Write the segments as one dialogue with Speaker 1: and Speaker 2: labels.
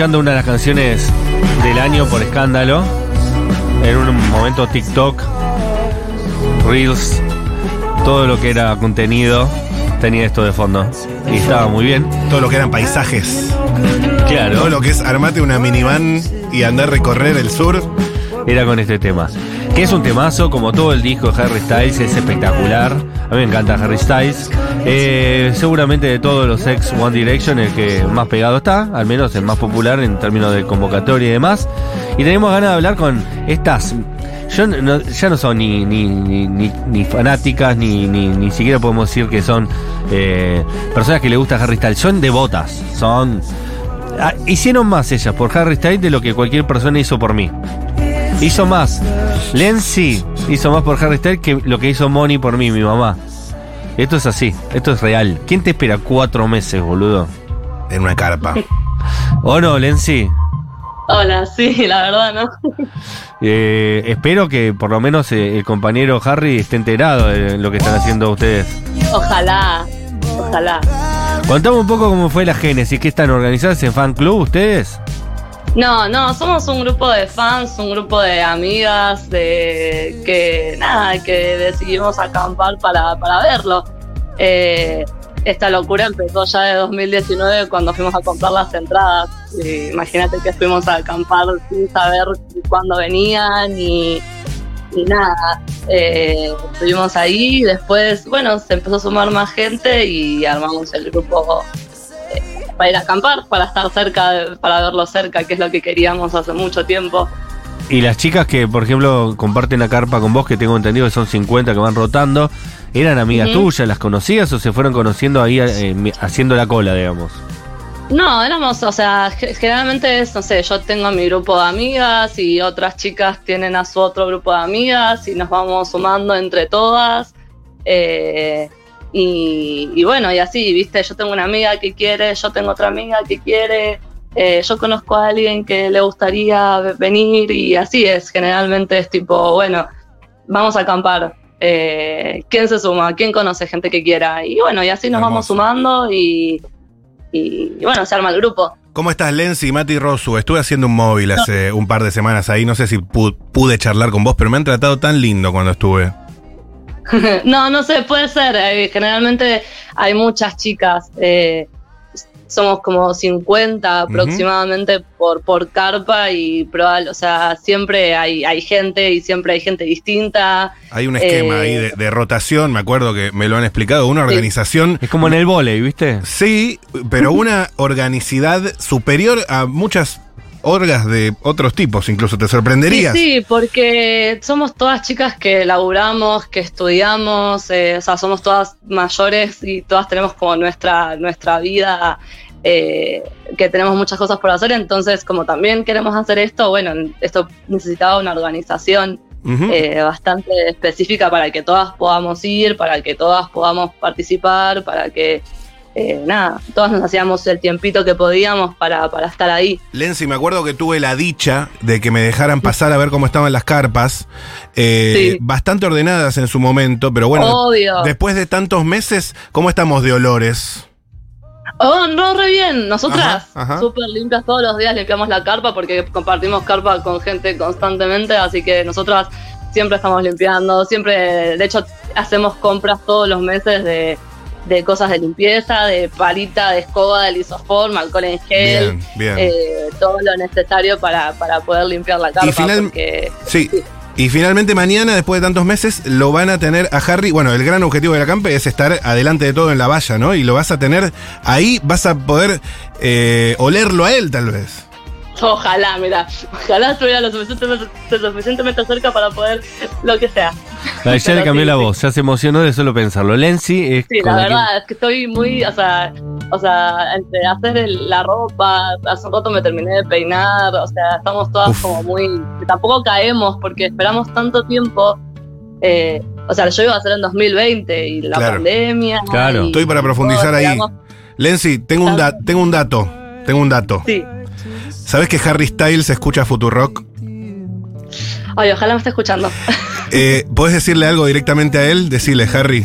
Speaker 1: escuchando una de las canciones del año por escándalo. En un momento TikTok, Reels, todo lo que era contenido tenía esto de fondo. Y estaba muy bien.
Speaker 2: Todo lo que eran paisajes.
Speaker 1: Claro.
Speaker 2: Todo lo que es armate una minivan y andar a recorrer el sur.
Speaker 1: era con este tema. Que es un temazo, como todo el disco de Harry Styles, es espectacular. A mí me encanta Harry Styles. Eh, seguramente de todos los ex One Direction, el que más pegado está, al menos el más popular en términos de convocatoria y demás. Y tenemos ganas de hablar con estas. Yo no- ya no son ni, ni, ni, ni- fanáticas, ni, ni, ni siquiera podemos decir que son eh, personas que le gusta Harry Styles. Son devotas. Son. Ah, hicieron más ellas por Harry Styles de lo que cualquier persona hizo por mí. Hizo más. Lenzi hizo más por Harry Styles que lo que hizo Moni por mí, mi mamá. Esto es así, esto es real. ¿Quién te espera cuatro meses, boludo?
Speaker 2: En una carpa.
Speaker 1: ¿O no, Lenzi?
Speaker 3: Hola, sí, la verdad, ¿no?
Speaker 1: Eh, espero que por lo menos eh, el compañero Harry esté enterado de lo que están haciendo ustedes.
Speaker 3: Ojalá, ojalá.
Speaker 1: Contame un poco cómo fue la génesis, ¿qué están organizadas en fan club ustedes?
Speaker 3: No, no, somos un grupo de fans, un grupo de amigas, de que nada, que decidimos acampar para, para verlo. Eh, esta locura empezó ya de 2019 cuando fuimos a comprar las entradas. Imagínate que fuimos a acampar sin saber cuándo venían ni, ni nada. Eh, estuvimos ahí y después, bueno, se empezó a sumar más gente y armamos el grupo para ir a acampar, para estar cerca, para verlo cerca, que es lo que queríamos hace mucho tiempo.
Speaker 1: Y las chicas que, por ejemplo, comparten la carpa con vos, que tengo entendido que son 50 que van rotando, ¿eran amigas tuyas? ¿Las conocías o se fueron conociendo ahí eh, haciendo la cola, digamos?
Speaker 3: No, éramos, o sea, ge- generalmente es, no sé, yo tengo mi grupo de amigas y otras chicas tienen a su otro grupo de amigas y nos vamos sumando entre todas. eh, y, y bueno, y así, viste, yo tengo una amiga que quiere, yo tengo otra amiga que quiere, eh, yo conozco a alguien que le gustaría ve- venir y así es, generalmente es tipo, bueno, vamos a acampar. eh, ¿Quién se suma? ¿Quién conoce gente que quiera? Y bueno, y así nos vamos sumando y, y, y bueno, se arma el grupo.
Speaker 2: ¿Cómo estás, Lenzi, Mati Rosu? Estuve haciendo un móvil hace un par de semanas ahí. No sé si pu- pude charlar con vos, pero me han tratado tan lindo cuando estuve.
Speaker 3: no, no sé, puede ser. eh, generalmente hay muchas chicas. eh, somos como 50 aproximadamente por, por carpa y probable, o sea, siempre hay, hay gente y siempre hay gente distinta.
Speaker 2: Hay un esquema
Speaker 3: Eh,
Speaker 2: ahí de, de rotación, me acuerdo que me lo han explicado. Una organización.
Speaker 1: Es como en el volei, ¿viste?
Speaker 2: Sí, pero una organicidad superior a muchas orgas de otros tipos, incluso te sorprenderías.
Speaker 3: Sí, sí, porque somos todas chicas que laburamos, que estudiamos, eh, o sea, somos todas mayores y todas tenemos como nuestra, nuestra vida, eh, que tenemos muchas cosas por hacer, entonces como también queremos hacer esto, bueno, esto necesitaba una organización eh, bastante específica para que todas podamos ir, para que todas podamos participar, para que, eh, nada, todas nos hacíamos el tiempito que podíamos para, para estar ahí.
Speaker 2: Lenzi, me acuerdo que tuve la dicha de que me dejaran pasar a ver cómo estaban las carpas, eh,
Speaker 3: Sí.
Speaker 2: bastante ordenadas en su momento, pero bueno,
Speaker 3: Obvio.
Speaker 2: después de tantos meses, ¿cómo estamos de olores?
Speaker 3: Oh, no, re bien. Nosotras, súper limpias todos los días, limpiamos la carpa porque compartimos carpa con gente constantemente, así que nosotras siempre estamos limpiando, siempre, de hecho, hacemos compras todos los meses de, de cosas de limpieza, de palita, de escoba, de lisoform, alcohol en gel,
Speaker 2: Bien, bien.
Speaker 3: eh, todo lo necesario para, para poder limpiar la carpa.
Speaker 2: final-
Speaker 3: porque
Speaker 2: sí. Y finalmente mañana, después de tantos meses, lo van a tener a Harry. Bueno, el gran objetivo de la campe es estar adelante de todo en la valla, ¿no? Y lo vas a tener ahí, vas a poder eh, olerlo a él, tal vez.
Speaker 3: ojalá, mira, ojalá estuviera lo suficientemente, lo suficientemente cerca para poder lo que sea.
Speaker 1: Ah, ya le cambió
Speaker 3: sí,
Speaker 1: la
Speaker 3: sí.
Speaker 1: voz, ya se emocionó de solo pensarlo. Lenzi es
Speaker 3: Sí, la
Speaker 1: la
Speaker 3: verdad es que estoy muy, o sea, o sea, entre hacer el- la ropa, hace un rato me terminé de peinar, o sea, estamos todas
Speaker 2: Uf.
Speaker 3: como muy, tampoco caemos porque esperamos tanto tiempo, eh, o sea, yo iba a hacer en 2020 y la
Speaker 2: Claro.
Speaker 3: pandemia.
Speaker 1: Claro.
Speaker 3: y
Speaker 2: Estoy para
Speaker 3: todo,
Speaker 2: profundizar ahí. Lenzi, tengo un, da- tengo un dato. Tengo un dato.
Speaker 3: Sí.
Speaker 2: ¿Sabes que Harry Styles escucha Futurock?
Speaker 3: Ay, ojalá me esté escuchando.
Speaker 2: Eh, ¿Podés decirle algo directamente a él? Decirle, Harry.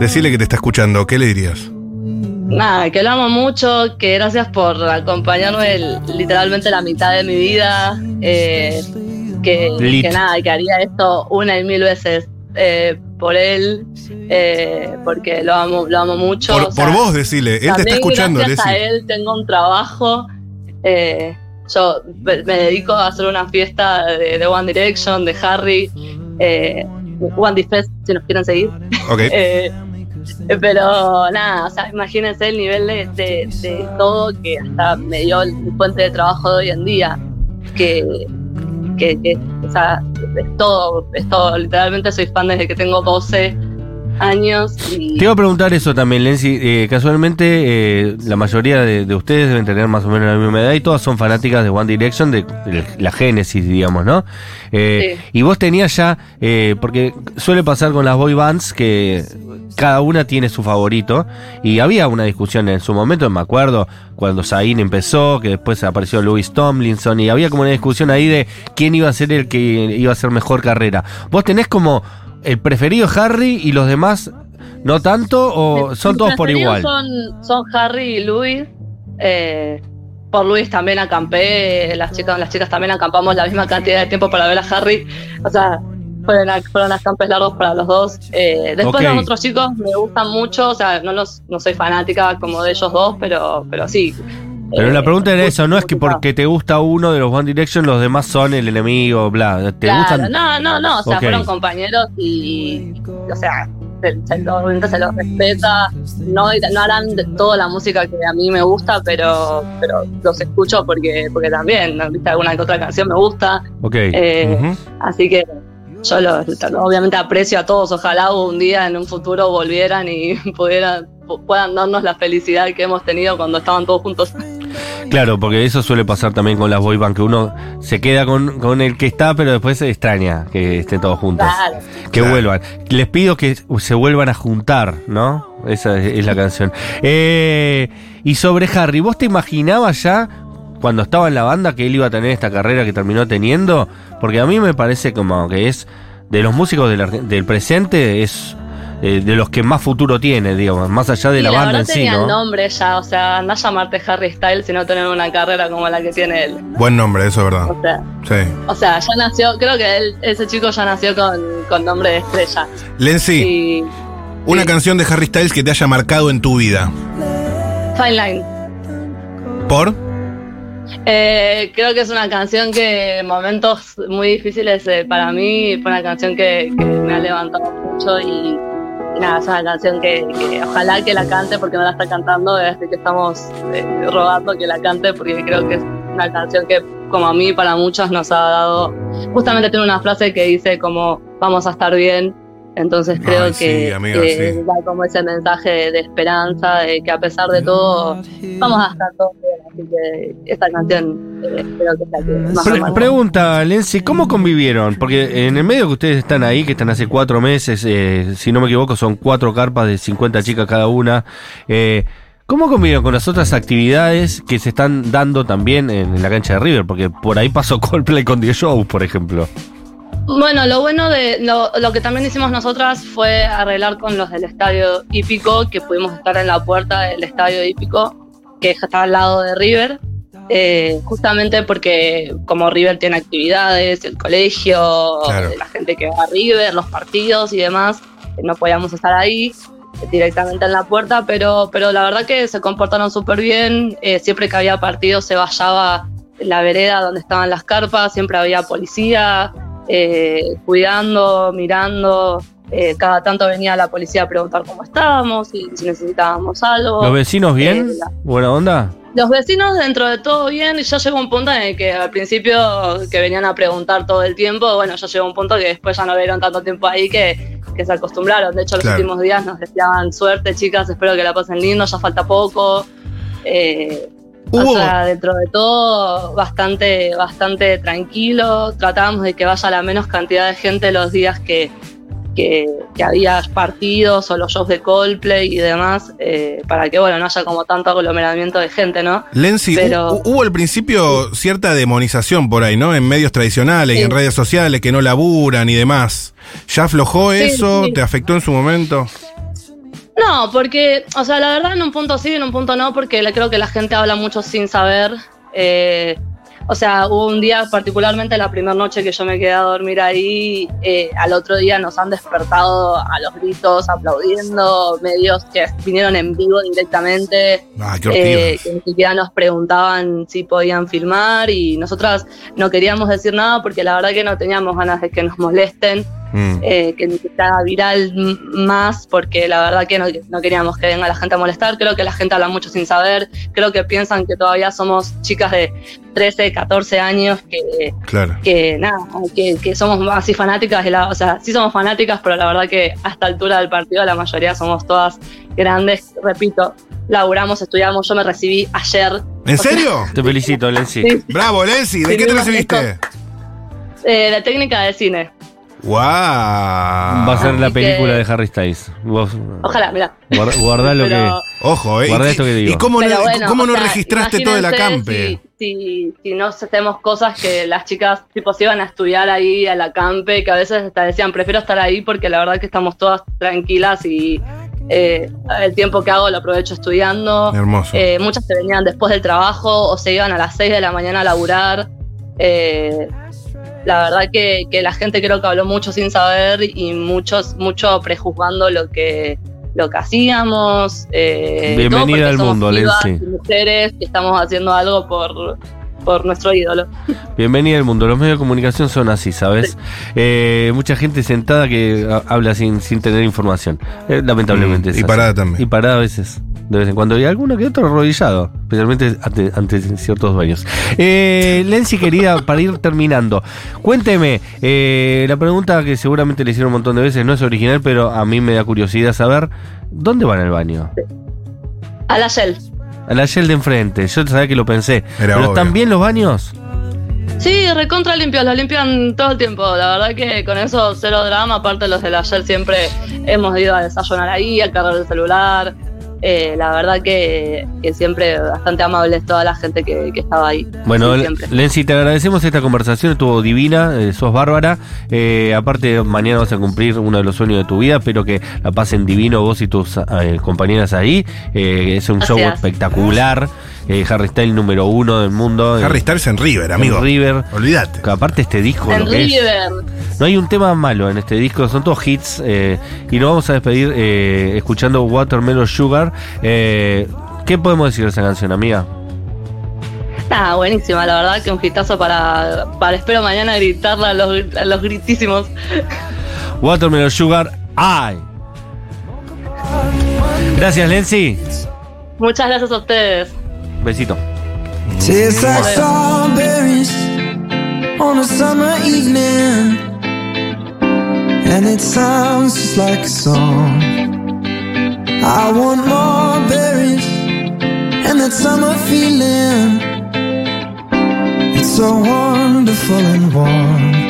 Speaker 2: Decirle que te está escuchando. ¿Qué le dirías?
Speaker 3: nada, que lo amo mucho, que gracias por acompañarme el- literalmente la mitad de mi vida, eh, que, nada, que haría esto una y mil veces eh, por él, eh, porque lo amo, lo amo mucho.
Speaker 2: Por,
Speaker 3: o sea,
Speaker 2: por vos, decile. Él te está escuchando,
Speaker 3: gracias a él tengo un trabajo. Eh, yo me dedico a hacer una fiesta de, de One Direction, de Harry, eh, One D Fest, si nos quieren seguir.
Speaker 2: Ok.
Speaker 3: Eh, pero nada, o sea, imagínense el nivel de, de- de todo que hasta me dio el fuente de trabajo de hoy en día. Que, que, que, o sea, es todo, es todo. Literalmente soy fan desde que tengo 12 años. Y,
Speaker 1: Te iba a preguntar eso también, Lenzi. Eh, casualmente, eh, la mayoría de, de ustedes deben tener más o menos la misma edad y todas son fanáticas de One Direction, de, de la génesis, digamos, ¿no? Eh,
Speaker 3: Sí.
Speaker 1: Y vos tenías ya, eh, porque suele pasar con las boy bands que cada una tiene su favorito y había una discusión en su momento, me acuerdo, cuando Zayn empezó, que después apareció Louis Tomlinson y había como una discusión ahí de quién iba a ser el que iba a hacer mejor carrera. ¿Vos tenés como el preferido Harry y los demás no tanto o son todos por igual?
Speaker 3: Son, son Harry y Luis. Eh, por Luis también acampé, las chicas, las chicas también acampamos la misma cantidad de tiempo para ver a Harry. O sea, fueron, a- fueron acampes largos para los dos. Eh, después los otros chicos me gustan mucho, o sea, no los, no soy fanática como de ellos dos, pero, pero sí.
Speaker 1: Pero
Speaker 3: Eh,
Speaker 1: la pregunta era eso, no es que porque te gusta uno de los One Direction, los demás son el enemigo, bla. ¿Te
Speaker 3: Claro,
Speaker 1: gustan?
Speaker 3: No, no, no, o sea, fueron compañeros y, o sea, se, se lo- obviamente se los respeta, no, no harán toda la música que a mí me gusta, pero, pero los escucho porque, porque también. ¿viste? alguna que otra canción me gusta,
Speaker 1: Ok.
Speaker 3: eh, así que yo los, obviamente aprecio a todos, ojalá un día en un futuro volvieran y pudieran pu- puedan darnos la felicidad que hemos tenido cuando estaban todos juntos.
Speaker 1: Claro, porque eso suele pasar también con las boy band, que uno se queda con, con el que está, pero después se extraña que estén todos juntos.
Speaker 3: Claro.
Speaker 1: Que
Speaker 2: Claro.
Speaker 1: vuelvan. Les pido que se vuelvan a juntar, ¿no? Esa es, es la canción. Eh, y sobre Harry, ¿vos te imaginabas ya cuando estaba en la banda que él iba a tener esta carrera que terminó teniendo? Porque a mí me parece como que es de los músicos del, del presente, es eh, de los que más futuro tiene, digamos, más allá de la,
Speaker 3: la
Speaker 1: banda en sí, ¿no?
Speaker 3: el nombre ya, o sea, anda a llamarte Harry Styles y no tener una carrera como la que tiene él.
Speaker 2: Buen nombre, eso es verdad.
Speaker 3: O sea,
Speaker 2: Sí.
Speaker 3: o sea ya nació, creo que él, ese chico ya nació con, con nombre de estrella.
Speaker 2: Lenzi,
Speaker 3: Y
Speaker 2: una
Speaker 3: sí.
Speaker 2: canción de Harry Styles que te haya marcado en tu vida.
Speaker 3: Fine Line.
Speaker 2: ¿Por?
Speaker 3: Eh, creo que es una canción que en momentos muy difíciles eh, para mí fue una canción que, que me ha levantado mucho y nada, es una canción que, que ojalá que la cante porque no la está cantando, desde que estamos eh, rogando que la cante porque creo que es una canción que como a mí para muchos nos ha dado, justamente tiene una frase que dice como vamos a estar bien, entonces creo
Speaker 2: Ay, sí,
Speaker 3: que,
Speaker 2: amiga,
Speaker 3: que
Speaker 2: sí.
Speaker 3: da como ese mensaje de, de esperanza, de que a pesar de todo vamos a estar todos bien, así que esta canción eh, creo que es la que más me
Speaker 1: Pre-
Speaker 3: marcó.
Speaker 1: pregunta, Lenzi, ¿cómo convivieron? Porque en el medio que ustedes están ahí, que están hace cuatro meses, eh, si no me equivoco, son cuatro carpas de 50 chicas cada una. eh, ¿Cómo convivieron con las otras actividades que se están dando también en, la cancha de River? Porque por ahí pasó Coldplay con The Show, por ejemplo.
Speaker 3: Bueno, lo bueno de lo, lo que también hicimos nosotras fue arreglar con los del estadio hípico, que pudimos estar en la puerta del estadio hípico, que está al lado de River, eh, justamente porque como River tiene actividades, el colegio,
Speaker 2: Claro.
Speaker 3: la gente que va a River, los partidos y demás, eh, no podíamos estar ahí eh, directamente en la puerta, pero, pero la verdad que se comportaron súper bien, eh, siempre que había partidos se vallaba la vereda donde estaban las carpas, siempre había policía, eh, cuidando, mirando. Eh, cada tanto venía la policía a preguntar cómo estábamos y si necesitábamos algo.
Speaker 1: ¿Los vecinos bien?
Speaker 3: eh, la-
Speaker 1: ¿Buena onda?
Speaker 3: Los vecinos dentro de todo bien y ya llegó un punto en el que al principio que venían a preguntar todo el tiempo, bueno, ya llegó un punto que después ya no vieron tanto tiempo ahí que, que se acostumbraron. De hecho, los
Speaker 2: Claro.
Speaker 3: últimos días nos deseaban suerte, chicas, espero que la pasen lindo, ya falta poco. Eh,
Speaker 2: Hubo-
Speaker 3: o sea, dentro de todo, bastante, bastante tranquilo. Tratábamos de que vaya la menos cantidad de gente los días que, que, que había partidos o los shows de Coldplay y demás, eh, para que bueno, no haya como tanto aglomeramiento de gente, ¿no?
Speaker 2: Lenzi,
Speaker 3: Pero-
Speaker 2: hu- hubo al principio cierta demonización por ahí, ¿no? En medios tradicionales y en redes sociales que no laburan y demás. ¿Ya aflojó
Speaker 3: Sí,
Speaker 2: eso?
Speaker 3: sí.
Speaker 2: ¿Te afectó en su momento?
Speaker 3: No, porque, o sea, la verdad en un punto sí, en un punto no, porque creo que la gente habla mucho sin saber. Eh, o sea, hubo un día, particularmente la primera noche que yo me quedé a dormir ahí, eh, al otro día nos han despertado a los gritos, aplaudiendo, medios que vinieron en vivo directamente.
Speaker 2: Ah,
Speaker 3: eh, que ni siquiera nos preguntaban si podían filmar y nosotras no queríamos decir nada porque la verdad que no teníamos ganas de que nos molesten,
Speaker 2: Mm.
Speaker 3: eh, que ni que se haga viral más porque la verdad que no, no queríamos que venga la gente a molestar, creo que la gente habla mucho sin saber, creo que piensan que todavía somos chicas de 13, 14 años que,
Speaker 2: Claro.
Speaker 3: que nada, que, que somos así fanáticas de la, o sea, sí somos fanáticas, pero la verdad que a esta altura del partido la mayoría somos todas grandes, repito, laburamos, estudiamos, yo me recibí ayer
Speaker 2: ¿En serio?
Speaker 1: Te felicito, Lenzi.
Speaker 3: Sí.
Speaker 2: Bravo, Lenzi. ¿De
Speaker 3: Sí,
Speaker 2: qué te recibiste?
Speaker 3: eh, de técnica de cine.
Speaker 2: ¡Wow!
Speaker 1: Va a ser la
Speaker 3: que-
Speaker 1: película de Harry Styles. Vos
Speaker 3: Ojalá, mira.
Speaker 1: guarda, guardá lo
Speaker 3: Pero-
Speaker 2: Ojo, ¿eh?
Speaker 1: Guarda
Speaker 2: ¿Y-
Speaker 1: esto que digo.
Speaker 2: ¿Y cómo,
Speaker 3: Pero
Speaker 2: no,
Speaker 3: bueno,
Speaker 2: cómo no
Speaker 3: sea,
Speaker 2: registraste todo el acampe?
Speaker 3: Si, si, si no hacemos cosas que las chicas tipo se iban a estudiar ahí al acampe, que a veces hasta decían prefiero estar ahí porque la verdad que estamos todas tranquilas y eh, el tiempo que hago lo aprovecho estudiando.
Speaker 2: Hermoso.
Speaker 3: Eh, muchas se venían después del trabajo o se iban a las 6 de la mañana a laburar. Eh, la verdad que, que la gente creo que habló mucho sin saber y muchos, mucho prejuzgando lo que, lo que hacíamos. eh,
Speaker 1: Bienvenida al mundo, Lenzi.
Speaker 3: mujeres que estamos haciendo algo por, por nuestro ídolo.
Speaker 1: Bienvenida al mundo. Los medios de comunicación son así, ¿sabes? Eh, mucha gente sentada que ha- habla sin, sin tener información. Eh, lamentablemente.
Speaker 2: Mm,
Speaker 1: es
Speaker 2: y
Speaker 1: así.
Speaker 2: parada también.
Speaker 1: Y parada a veces. De vez en cuando. Y alguno que otro arrodillado. Especialmente ante, ante ciertos dueños. Eh, Lenzi, querida, para ir terminando. Cuénteme. eh, la pregunta que seguramente le hicieron un montón de veces no es original, pero a mí me da curiosidad saber. ¿Dónde van al baño?
Speaker 3: A la Shell.
Speaker 1: A la Shell de enfrente. Yo sabía que lo pensé. ¿Pero
Speaker 2: obvio.
Speaker 1: están bien los baños?
Speaker 3: Sí, recontra limpios, los limpian todo el tiempo. La verdad que con eso cero drama, aparte los de la ayer siempre hemos ido a desayunar ahí, a cargar el celular. Eh, la verdad que, que siempre bastante amables toda la gente que, que estaba ahí.
Speaker 1: Bueno. Lenzi, te agradecemos esta conversación, estuvo divina, eh, sos bárbara. Eh, aparte, mañana vas a cumplir uno de los sueños de tu vida, espero que la pasen divino vos y tus eh, compañeras ahí. Eh, es un show espectacular. Eh, Harry Styles número uno del mundo.
Speaker 2: Harry Styles en River,
Speaker 1: en
Speaker 2: amigo.
Speaker 1: River.
Speaker 2: Olvídate.
Speaker 1: Que aparte este disco,
Speaker 3: En
Speaker 1: lo que es,
Speaker 3: River.
Speaker 1: no hay un tema malo en este disco, son todos hits. eh, y nos vamos a despedir eh, escuchando Watermelon Sugar. Eh, ¿Qué podemos decir de esa canción, amiga?
Speaker 3: Nada, buenísima, la verdad que un hitazo para, para espero mañana gritarla a los, a los gritísimos.
Speaker 1: Watermelon Sugar, ¡ay! Gracias, Lenzi.
Speaker 3: Muchas gracias a ustedes.
Speaker 1: Besito.
Speaker 4: Tastes like strawberries on a summer evening, and it sounds just like a song. I want more berries and that summer feeling. It's so wonderful and warm.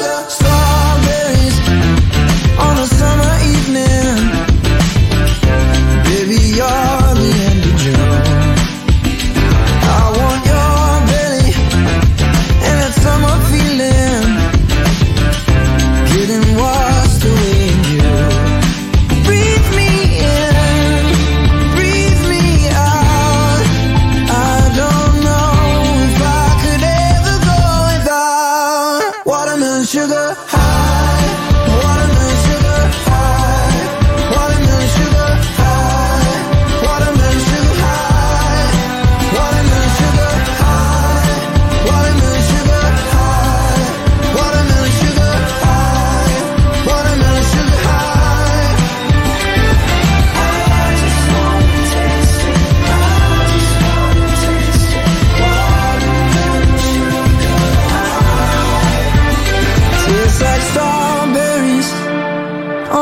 Speaker 4: Watermelon sugar high.